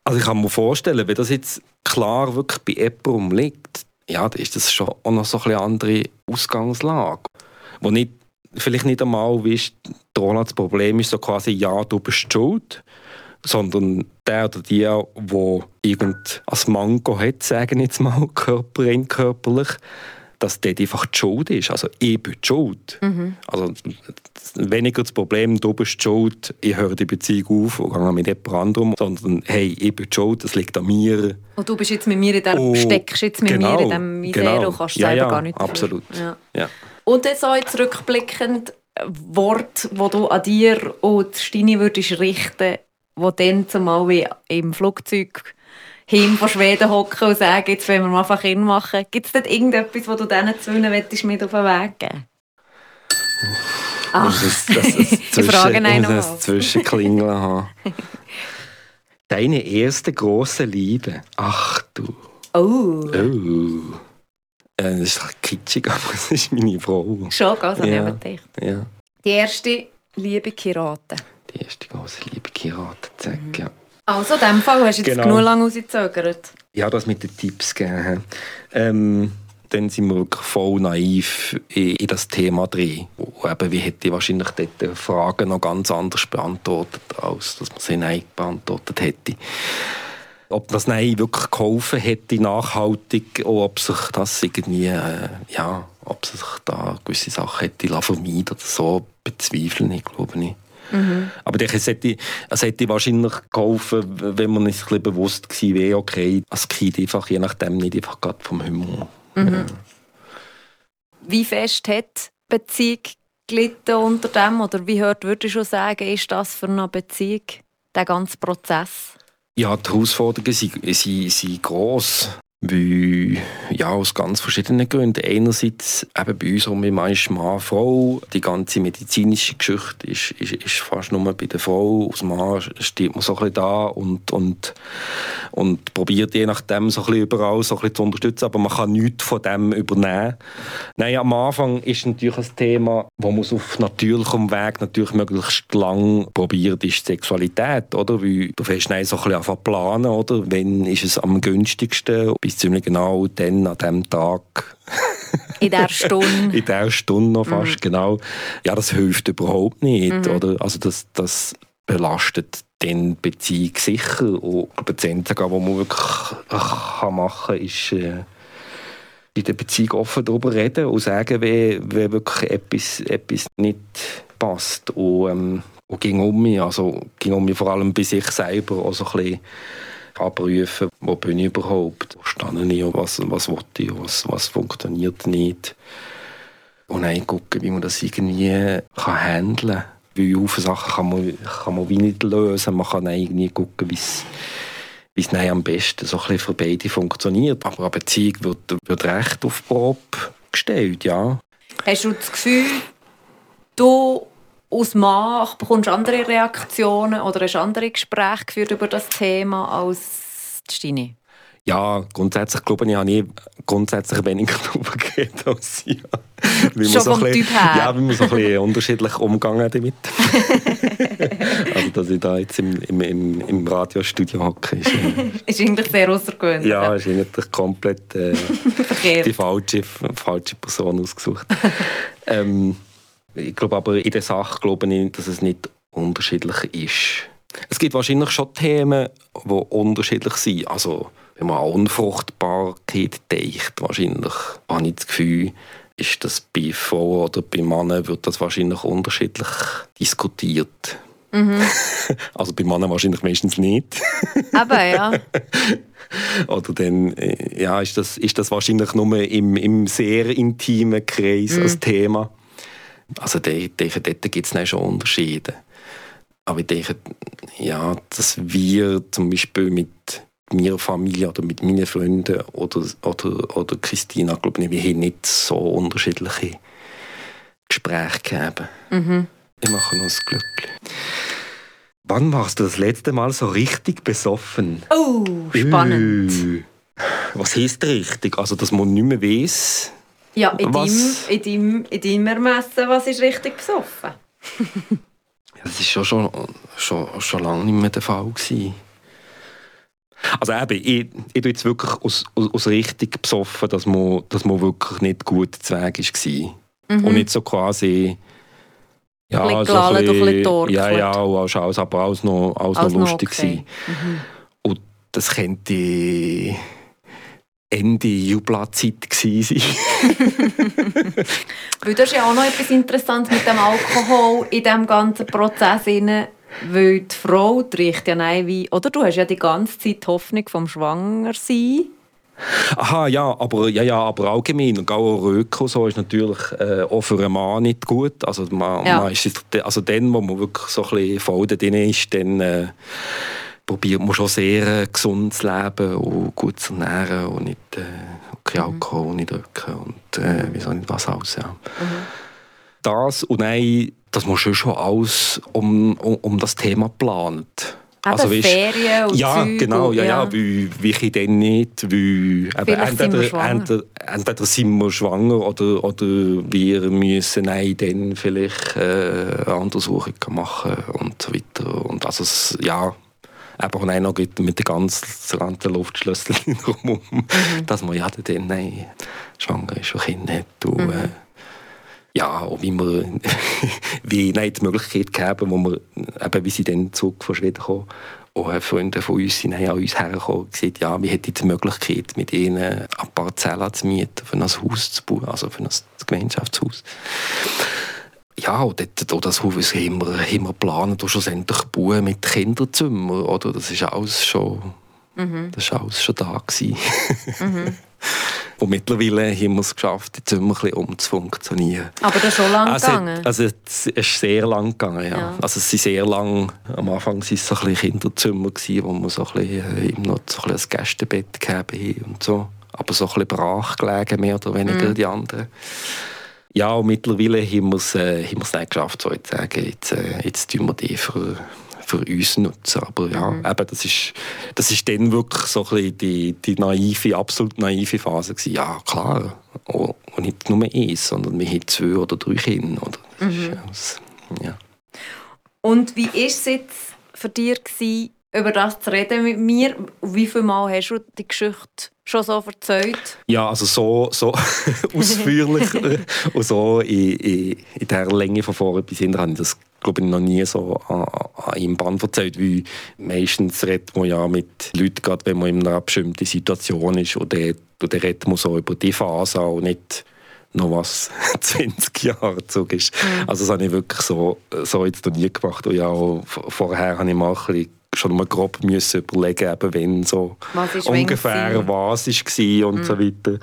Also ich kann mir vorstellen, wenn das jetzt klar wirklich bei jemandem liegt, ja, dann ist das schon auch noch so eine andere Ausgangslage, wo nicht vielleicht nicht einmal, wie das Problem ist so quasi, ja, du bist schuld, sondern der oder die, der irgend als Mango hat, sagen jetzt mal, körperin, körperlich, dass der einfach die Schuld ist. Also ich bin die Schuld. Mhm. Also weniger das Problem, du bist die Schuld, ich höre die Beziehung auf und gehe mit jemand anderem, sondern hey, ich bin die Schuld, das liegt an mir. Und du bist jetzt mit mir in dem, oh, steckst jetzt mit genau, mir in diesem Misere genau. und kannst ja, selber ja, gar nicht absolut. Ja. ja. Und dann so jetzt rückblickend, Wort, wo du an dir und Stini würdest richten, wo dann zumal wie im Flugzeug hin von Schweden hocken und sagen, jetzt wollen wir einfach hinmachen. Gibt es dort irgendetwas, wo du diesen zwei mit auf den Weg geben Ach, das, das, das, das ich frage das Zwischenklingeln haben. Deine erste große Liebe. Ach du. Oh. oh. Äh, das ist kitschig, aber es ist meine Frau. Schon, also ja. ich ja. Die erste Liebe Kiraten. Die erste große Liebe Kiraten, zack, mhm. ja. Also in diesem Fall hast du jetzt genau. genug lange rausgezögert. Ja, das mit den Tipps gegeben. Ähm, dann sind wir wirklich voll naiv in, in das Thema drin. eben, wie hätte ich wahrscheinlich dort Fragen noch ganz anders beantwortet, als dass man sie nein beantwortet hätte. Ob das Nein wirklich geholfen hätte, nachhaltig, oder ob sich das irgendwie, äh, ja, ob sich da gewisse Sachen hätte vermeiden oder so, bezweifeln ich, glaube ich. Mhm. Aber ich, es, hätte, es hätte wahrscheinlich geholfen, wenn man sich ein bewusst gewesen wäre, okay, als Kind einfach, je nachdem nicht einfach gerade vom Himmel. Mhm. Ja. Wie fest hat die Beziehung gelitten unter dem? Oder wie hört, würde ich schon sagen, ist das für eine Beziehung, der ganze Prozess? Ja, die Herausforderungen sind, sind, sind gross. Weil, ja, aus ganz verschiedenen Gründen. Einerseits eben bei uns um Mann, Frau. Die ganze medizinische Geschichte ist, ist, ist fast nur bei der Frau. Als Mann steht man so ein bisschen da und, und, und probiert je nachdem so ein bisschen überall so ein zu unterstützen. Aber man kann nichts von dem übernehmen. Nein, am Anfang ist natürlich ein Thema, wo man auf natürlichem Weg natürlich möglichst lang probiert, ist Sexualität, oder? Weil du fährst so ein bisschen planen, oder? Wenn ist es am günstigsten? Bis ziemlich genau dann, an diesem Tag. In der Stunde. In der Stunde noch fast, mhm. genau. Ja, das hilft überhaupt nicht, mhm. oder? Also das, das belastet den Beziehung sicher. Und das Einzige, was man wirklich machen kann, ist äh, in der Beziehung offen darüber reden und sagen, wenn, wenn wirklich etwas, etwas nicht passt. Und, ähm, und ging um mich, also ging um mich vor allem bei sich selber auch so ein bisschen abprüfen, wo bin ich überhaupt, wo stehe ich, was, was will ich, was, was funktioniert nicht. Und dann gucken, wie man das irgendwie kann handeln kann. Weil auf Sachen kann man, kann man wie nicht lösen. Man kann irgendwie gucken, wie wie es am besten so ein für beide funktioniert. Aber eine Beziehung wird, wird recht auf Probe gestellt, ja. Hast du das Gefühl, du aus Mann bekommst du andere Reaktionen oder hast andere Gespräche geführt über das Thema als Stine? Ja, grundsätzlich glaube ich, habe ich grundsätzlich weniger darüber geredet als sie. Schon so vom bisschen, Typ her? Ja, weil wir so ein bisschen unterschiedlich umgegangen damit. also, dass ich da jetzt im, im, im, im Radiostudio hocke, ist, äh, ist eigentlich sehr außergewöhnlich. Ja, ist eigentlich komplett äh, die falsche, falsche Person ausgesucht. ähm, ich glaube aber in der Sache glaube ich, dass es nicht unterschiedlich ist. Es gibt wahrscheinlich schon Themen, die unterschiedlich sind. Also, wenn man an Unfruchtbarkeit denkt, wahrscheinlich habe ich das Gefühl, ist das bei Frauen oder bei Männern wird das wahrscheinlich unterschiedlich diskutiert. Mhm. Also bei Männern wahrscheinlich meistens nicht. Aber ja. Oder dann äh, ja, ist, das, ist das wahrscheinlich nur im, im sehr intimen Kreis mhm. als Thema. Also ich denke, dort gibt es schon Unterschiede. Aber ich denke, ja, dass wir zum Beispiel mit meiner Familie oder mit meinen Freunden oder, oder, oder Christina, glaube ich, wir haben nicht so unterschiedliche Gespräche gegeben. Mhm. Ich mache noch ein Glückchen. Wann warst du das letzte Mal so richtig besoffen? Oh, spannend. Äh, was heißt richtig? Also, dass man nicht mehr weiß, ja, in, was? Deinem, in, deinem, in deinem Ermessen, was ist richtig besoffen? das war schon, schon, schon, schon lange nicht mehr der Fall. Gewesen. Also eben, ich, ich tue jetzt wirklich aus, aus, aus richtig besoffen, dass man, dass man wirklich nicht gut zu Weg war. Mhm. Und nicht so quasi... Ja, ein bisschen so ein bisschen, ja, ja, und alles, aber alles noch, alles, alles noch lustig. Okay. mhm. Und das könnte ich Ende Jubilazeit sein. Weil das ist ja auch noch etwas Interessantes mit dem Alkohol in diesem ganzen Prozess. Weil die Frau riecht ja nein wie... Oder du hast ja die ganze Zeit die Hoffnung vom Schwangersein. Aha, ja, aber, ja, ja, aber allgemein, und auch Röko so ist natürlich äh, auch für einen Mann nicht gut. Also, man, ja. man ist, also dann, wo man wirklich so ein bisschen voll drin ist, dann... Äh, probiert man schon sehr äh, gesund zu leben und gut zu ernähren und nicht äh, kein mhm. Alkohol nicht drücken und äh, mhm. wieso nicht was alles. Ja. Mhm. Das und nein, dass man schon, schon alles um, um, um das Thema plant. Also, weißt, Ferien und Ja, Zeug genau, ja, ja, ja, weil, wie ich dann nicht, weil entweder, entweder, entweder sind wir schwanger oder, oder wir müssen nein, dann vielleicht äh, eine Untersuchung machen und so weiter. Und also, ja, aber auch noch mit den ganzen Luftschlüsseln rum, mhm. dass man ja dann nein, schwanger ist und Kind hat. Und, mhm. äh, ja, und wie wir wie nein, die Möglichkeit gegeben, wo wir, eben, wie sie dann zurück von Schweden kommen, auch Freunde von uns sind an uns hergekommen und gesagt, ja, wir hätten die Möglichkeit, mit ihnen ein paar Zellen zu mieten, für ein Haus zu bauen, also für ein Gemeinschaftshaus ja, und dort, das Haus haben wir, haben wir geplant, und schlussendlich bauen mit Kinderzimmer, oder? Das ist alles schon, mhm. das ist alles schon da gewesen. mhm. Und mittlerweile haben wir es geschafft, jetzt ein bisschen umzufunktionieren. Aber das ist schon lange also, gegangen? Also es ist sehr lang gegangen, ja. ja. Also es sind sehr lang, am Anfang waren es so ein Kinderzimmer, gewesen, wo wir so ein bisschen, äh, noch so ein, bisschen ein Gästebett gegeben haben und so. Aber so ein bisschen brach gelegen, mehr oder weniger, mm. die anderen. Ja, und mittlerweile haben wir es, äh, haben nicht geschafft, so zu sagen, jetzt, äh, jetzt tun wir die für für uns nutzen. Aber ja, mhm. eben, das ist, das ist dann wirklich so ein bisschen die, die naive, absolut naive Phase gewesen. Ja, klar. Und nicht nur eins, sondern wir haben zwei oder drei Kinder. Oder? Mhm. Ist, ja. Und wie war es jetzt für dich, gewesen, über das zu reden mit mir? Wie viele Mal hast du die Geschichte schon so erzählt? Ja, also so, so ausführlich und so in, in, in der Länge von vorne bis hinten habe ich das glaube ich noch nie so an, an einem Band erzählt, weil meistens redet man ja mit Leuten, gerade wenn man in einer bestimmten Situation ist und dann, und dann redet man so über die Phase und nicht noch was 20 Jahre zurück ist. Mhm. Also das habe ich wirklich so, so jetzt noch nie gemacht. Und ja, vorher habe ich mal ein bisschen schon mal grob müssen überlegen, eben, wenn so was ungefähr was war und mhm. so weiter.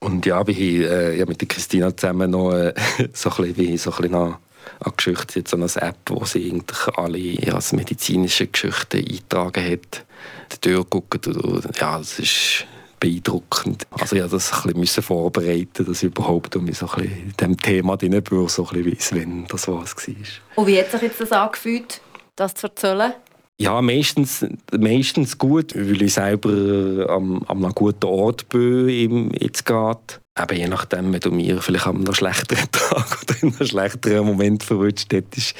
Und ja, haben äh, ja, mit der Christina zusammen noch äh, so ein bisschen, so ein bisschen an, an Geschichten, jetzt eine App, wo sie eigentlich alle ja, medizinische Geschichten eingetragen hat, durchgucken. Ja, das ist beeindruckend. Also ich musste das ein bisschen vorbereiten, dass ich überhaupt um so ein bisschen diesem Thema drin bin, so ein bisschen weiss, wenn das was war. Und wie hat sich jetzt das angefühlt, das zu erzählen? Ja, meistens, meistens gut, weil ich selber am, am einem guten Ort bin, jetzt geht. Aber je nachdem, wenn du mir vielleicht an einem schlechteren Tag oder in einem schlechteren Moment verwünscht hättest,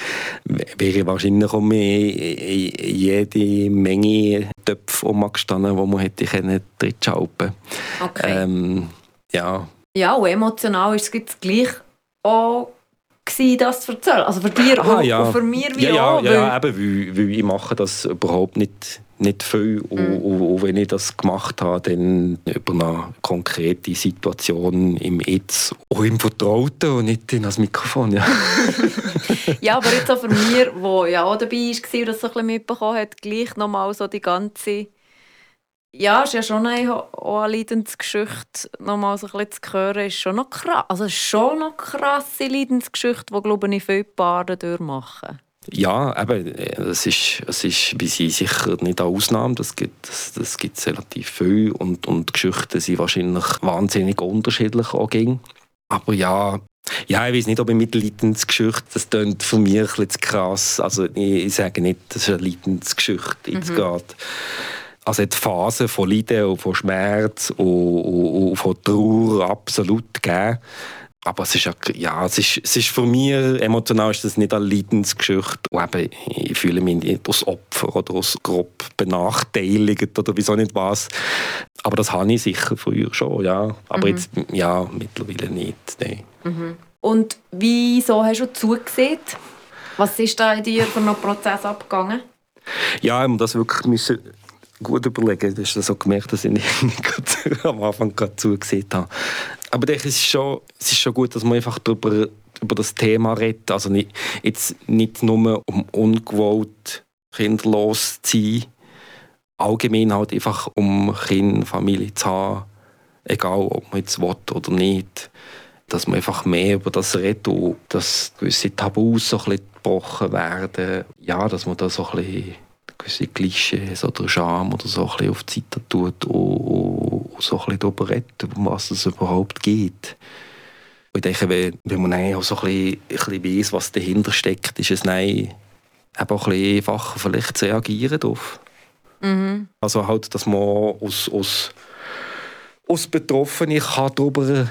wäre wahrscheinlich auch mehr jede Menge Töpfe umgestanden, die man hätte können drin Okay. Ähm, ja. Ja, und emotional ist es gleich auch gewesen, das zu erzählen? Also für dich Aha, und, ja. und für mich wie ja, auch? Ja, ja eben, weil, weil ich mache das überhaupt nicht, nicht viel. Mhm. Und, und, und, wenn ich das gemacht habe, dann über eine konkrete Situation im Jetzt, auch im Vertrauten und nicht in das Mikrofon. Ja, ja aber jetzt auch für mich, der ja auch dabei war und das so ein bisschen mitbekommen hat, gleich nochmal so die ganze ja, ist ja schon eine, eine Leidensgeschichte, nochmal so ein bisschen zu hören, ist schon noch krass. Also ist schon noch krasse Leidensgeschichte, die, glaube ich, viele Paare durchmachen. Ja, eben, es ist, es ist bei sie sicher nicht eine Ausnahme, das gibt es das, das relativ viel und, und die Geschichten sind wahrscheinlich wahnsinnig unterschiedlich auch Aber ja, ja, ich weiß nicht, ob ich mit Leidensgeschichte, das klingt für mich ein bisschen zu krass. Also ich, ich sage nicht, dass es eine Leidensgeschichte jetzt mhm. geht also die Phase von Leiden und von Schmerz und, und, und von Trauer absolut gegeben. Aber es ist ja, ja es ist, es ist für mich emotional ist das nicht eine Leidensgeschichte. Und eben, ich fühle mich nicht als Opfer oder als grob benachteiligt oder wieso nicht was. Aber das habe ich sicher früher schon, ja. Aber mhm. jetzt, ja, mittlerweile nicht, nein. Mhm. Und wieso hast du zugesehen? Was ist da in dir für einen Prozess abgegangen? Ja, um das wirklich müssen gut überlegen. Du hast das auch gemerkt, dass ich nicht am Anfang gerade zugesehen habe. Aber ich denke, es ist, schon, es ist schon gut, dass man einfach darüber, über das Thema redet. Also nicht, jetzt nicht nur um ungewollt kinderlos zu sein, allgemein halt einfach um Kinder, Familie zu haben, egal ob man jetzt will oder nicht. Dass man einfach mehr über das redet und dass gewisse Tabus so ein bisschen gebrochen werden. Ja, dass man da so ein bisschen gewisse Klischees oder Scham oder so ein bisschen auf die Seite tut und, und so ein bisschen darüber redet, um was es überhaupt geht. Ich denke, wenn, wenn man auch so ein bisschen, ein bisschen weiss, was dahinter steckt, ist es dann eben auch ein bisschen einfacher vielleicht zu reagieren darauf. Mhm. Also halt, dass man aus, aus, aus Betroffenen kann darüber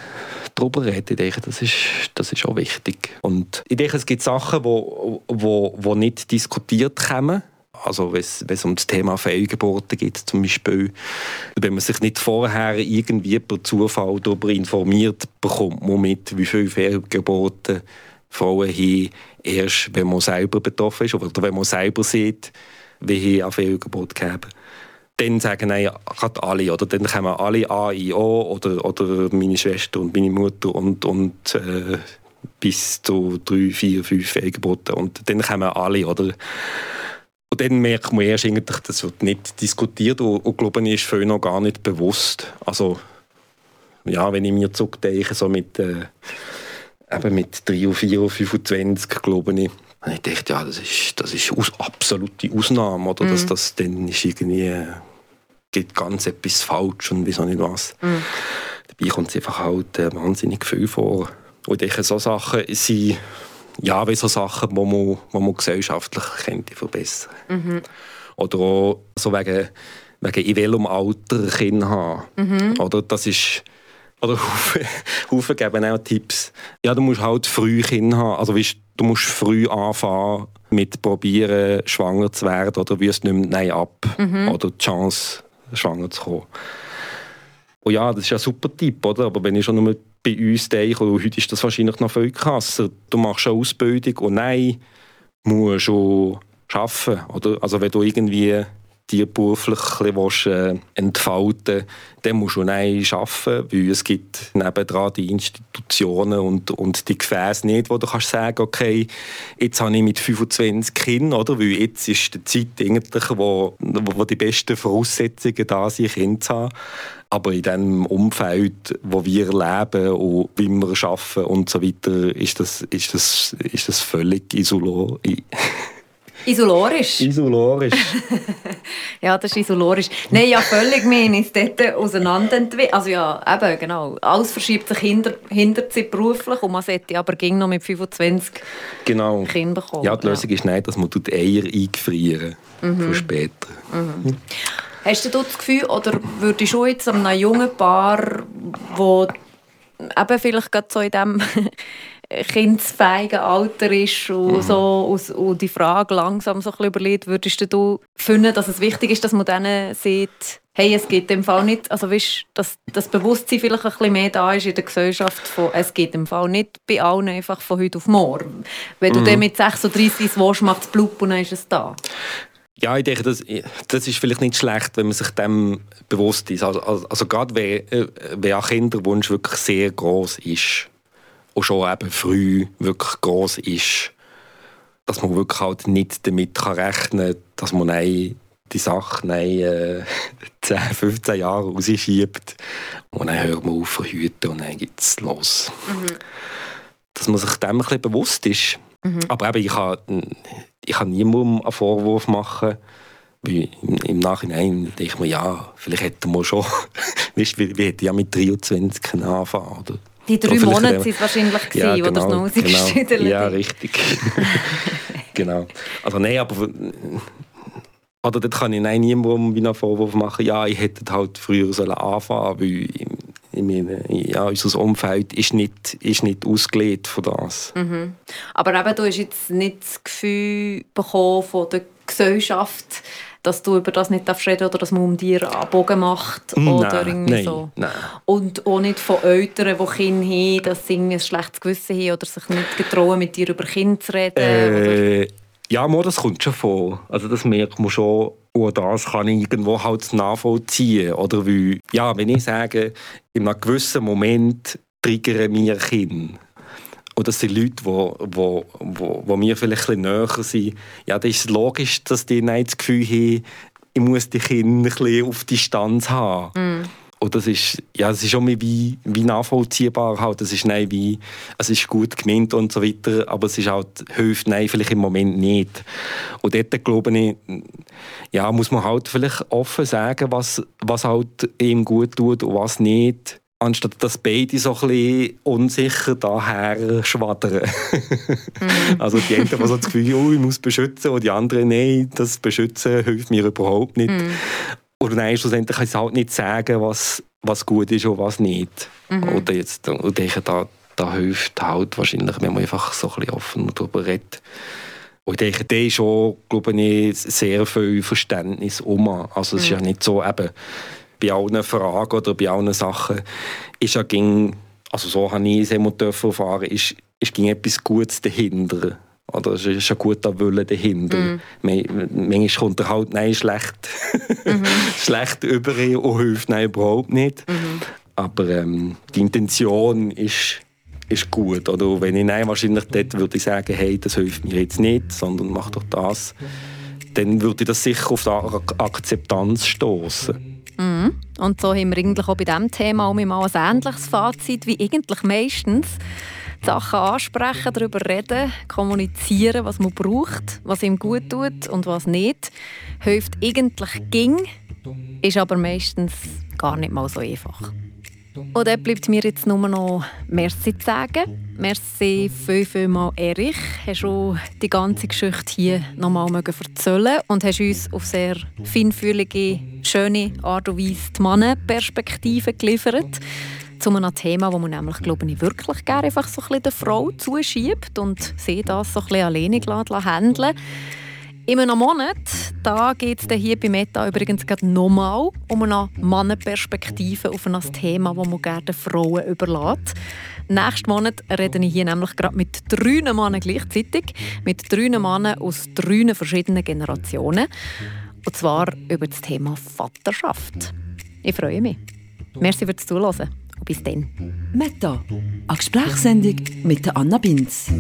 darüber reden. Ich denke, das ist, das ist auch wichtig. Und ich denke, es gibt Sachen, die wo, wo, wo nicht diskutiert kommen also wenn es um das Thema Fehlgeburten geht zum Beispiel, wenn man sich nicht vorher irgendwie per Zufall darüber informiert, bekommt man mit, wie viele Fehlgeburten Frauen haben, erst wenn man selber betroffen ist oder wenn man selber sieht, wie sie an Fehlgeburt gegeben dann sagen nein, alle, oder dann kommen alle AIO oder, oder meine Schwester und meine Mutter und, und äh, bis zu drei, vier, fünf Fehlgeburten und dann kommen alle, oder? Und dann merkt man erst, eigentlich, das wird nicht diskutiert und, und glaube ich, ist vielen noch gar nicht bewusst. Also, ja, wenn ich mir zurückdenke, so mit, äh, eben mit 3 oder 4 oder 25, glaube ich, und ich dachte, ja, das ist, das ist aus, absolute Ausnahme, oder? Mhm. Dass das dann ist irgendwie geht ganz etwas falsch und wieso nicht was. Mhm. Dabei kommt es einfach halt äh, wahnsinnig viel vor. Und ich denke, so Sachen sind ja, wie so Sachen, die man, die man gesellschaftlich könnte verbessern mhm. Oder auch so wegen, wegen in welchem Alter Kinder haben. Mhm. Oder das ist oder Haufen geben auch Tipps. Ja, du musst halt früh Kinder haben. Also weißt, du musst früh anfangen mit probieren, schwanger zu werden oder wirst nicht mehr nein ab. Mhm. Oder die Chance, schwanger zu kommen. Und ja, das ist ja ein super Tipp, oder? Aber wenn ich schon nur bei uns denke, und heute ist das wahrscheinlich noch viel krasser, du machst eine Ausbildung und nein, musst du arbeiten. Oder? Also wenn du irgendwie die beruflich ein bisschen äh, entfalten dann musst du nein arbeiten, weil es gibt nebendran die Institutionen und, und die Gefäße nicht, wo du kannst sagen, okay, jetzt habe ich mit 25 Kindern, oder? weil jetzt ist die Zeit eigentlich, wo, wo die besten Voraussetzungen da sind, Kinder zu haben. Aber in dem Umfeld, wo wir leben und wie wir arbeiten und so weiter, ist das, ist das, ist das völlig isoliert. Isolorisch. Isolorisch. ja, das ist isolorisch. Nein, ja, völlig. Haben uns dort auseinanderentwickelt. Also ja, eben, genau. Alles verschiebt sich hinter, hinter sich beruflich und man sollte aber ging noch mit 25 genau. Kinder bekommen. Ja, die Lösung ja. ist nicht, dass man die Eier eingefrieren mhm. für später. Mhm. Hast du das Gefühl, oder würdest du jetzt einem jungen Paar, wo eben vielleicht gerade so in diesem kindsfähigen Alter ist und, mhm. so, und, und, die Frage langsam so ein bisschen überlegt, würdest du finden, dass es wichtig ist, dass man denen sieht, hey, es geht im Fall nicht, also weißt, dass das Bewusstsein vielleicht ein bisschen mehr da ist in der Gesellschaft von, es geht im Fall nicht bei allen einfach von heute auf morgen. Wenn du mhm. dann mit 36 ins Wasch macht es blub und dann ist es da. Ja, ich denke, das, das ist vielleicht nicht schlecht, wenn man sich dem bewusst ist. Also, also, also gerade wenn, äh, wenn ein Kinderwunsch wirklich sehr groß ist, und schon eben früh wirklich groß ist, dass man wirklich halt nicht damit kann rechnen kann, dass man die Sache nein, äh, 10, 15 Jahre rausschiebt und dann hört man auf verhüten und dann geht es los. Mhm. Dass man sich dem ein bisschen bewusst ist. Mhm. Aber eben, ich kann, ich kann niemandem einen Vorwurf machen, weil im, im Nachhinein denke ich mir, ja, vielleicht hätte man schon, weißt, wir, wir hätten ja mit 23 anfangen oder die drei Monate waren es wahrscheinlich, ja, genau, wo das noch genau. Ja, richtig. genau. Also nein, aber... Oder dort kann ich nein, niemandem einen Vorwurf machen, ja, ich hätte halt früher sollen anfangen weil ich meine, ja, unser Umfeld ist nicht, ist nicht ausgelegt von das. Mhm. Aber eben, du hast jetzt nicht das Gefühl bekommen von der Gesellschaft, dass du über das nicht reden oder dass man um dir Bogen macht oder irgendwie nein, so. Nein. Und auch nicht von Eltern, die Kinder haben, dass sie ein schlechtes Gewissen haben oder sich nicht getrauen, mit dir über Kinder zu reden. Äh, ja, Mo, das kommt schon vor. Also das merkt man schon. Und das kann ich irgendwo halt nachvollziehen. Oder wie, ja, wenn ich sage, in einem gewissen Moment triggern mir Kinder und das sind Leute, die wo, wo, wo, wo mir vielleicht ein näher sind, ja, dann ist es logisch, dass die nicht das Gefühl haben, ich muss die Kinder ein bisschen auf Distanz haben. Mm. Und das ist, ja, das ist auch wie, wie nachvollziehbar. Halt. Das ist nein, wie, es ist gut gemeint und so weiter, aber es ist halt, hilft nein, vielleicht im Moment nicht. Und dort, glaube ich, ja, muss man halt vielleicht offen sagen, was, was halt ihm gut tut und was nicht anstatt dass beide so ein bisschen unsicher daher schwadern. mm. Also die einen haben so das Gefühl, oh, ich muss beschützen und die anderen, nein, das Beschützen hilft mir überhaupt nicht. Mm. Und dann schlussendlich kann ich halt nicht sagen, was, was gut ist und was nicht. -hmm. Oder jetzt, und ich da, da hilft halt wahrscheinlich, wenn man einfach so ein bisschen offen darüber redet. Und ich denke, da ist auch, glaube ich, sehr viel Verständnis um. Also es ist ja mhm. nicht so, eben, bei allen Fragen oder bei allen Sachen ist ja ging, also so habe ich es immer erfahren, ist, ist ging etwas Gutes dahinter. Oder es ist ein guter Wille dahinter. Mm. Manchmal kommt er halt nein, schlecht, mhm. schlecht über und hilft nein, überhaupt nicht. Mhm. Aber ähm, die Intention ist, ist gut. Oder wenn ich nein, wahrscheinlich dort würde ich sagen, hey, das hilft mir jetzt nicht, sondern mach doch das. Dann würde das sicher auf die Akzeptanz stoßen. Mhm. Und so haben wir eigentlich auch bei diesem Thema auch mal ein ähnliches Fazit wie eigentlich meistens. Sachen ansprechen, darüber reden, kommunizieren, was man braucht, was ihm gut tut und was nicht, hilft eigentlich ging, ist aber meistens gar nicht mal so einfach. Und dann bleibt mir jetzt nur noch Merci zu sagen. Merci viel, viel mal, Erich. Hast du die ganze Geschichte hier nochmal erzählen und hast uns auf sehr feinfühlige, schöne Art und Weise die Mannenperspektive geliefert. Zu einem Thema, das man nämlich, glaube ich, wirklich gerne einfach so ein bisschen der Frau zuschiebt und sie das so ein bisschen alleine handeln in einem Monat da geht es hier bei Meta übrigens nochmal um eine Mannenperspektive auf ein Thema, das man gerne Frauen überlässt. Nächsten Monat rede ich hier nämlich gerade mit drei Männern gleichzeitig, mit drei Männern aus drei verschiedenen Generationen. Und zwar über das Thema Vaterschaft. Ich freue mich. Merci fürs Zuhören und bis dann. Meta, eine Gesprächssendung mit Anna Binz.